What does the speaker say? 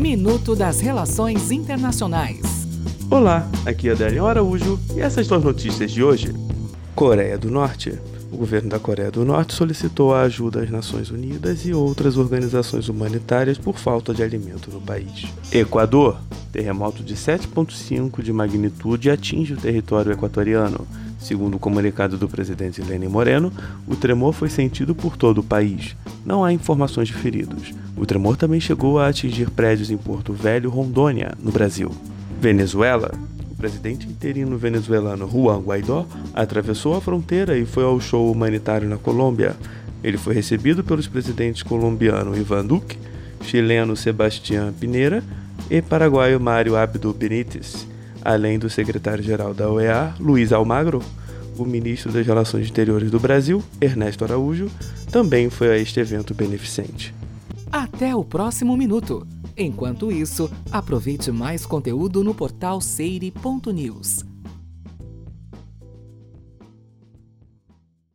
Minuto das Relações Internacionais. Olá, aqui é Adélio Araújo e essas são as notícias de hoje. Coreia do Norte. O governo da Coreia do Norte solicitou a ajuda às Nações Unidas e outras organizações humanitárias por falta de alimento no país. Equador. Terremoto de 7,5 de magnitude atinge o território equatoriano. Segundo o comunicado do presidente Lenin Moreno, o tremor foi sentido por todo o país. Não há informações de feridos. O tremor também chegou a atingir prédios em Porto Velho, Rondônia, no Brasil. Venezuela. O presidente interino venezuelano Juan Guaidó atravessou a fronteira e foi ao show humanitário na Colômbia. Ele foi recebido pelos presidentes colombiano Ivan Duque, chileno Sebastián Pineira e paraguaio Mário Abdo Benítez além do secretário-geral da OEA, Luiz Almagro, o ministro das Relações Exteriores do Brasil, Ernesto Araújo, também foi a este evento beneficente. Até o próximo minuto. Enquanto isso, aproveite mais conteúdo no portal seire.news.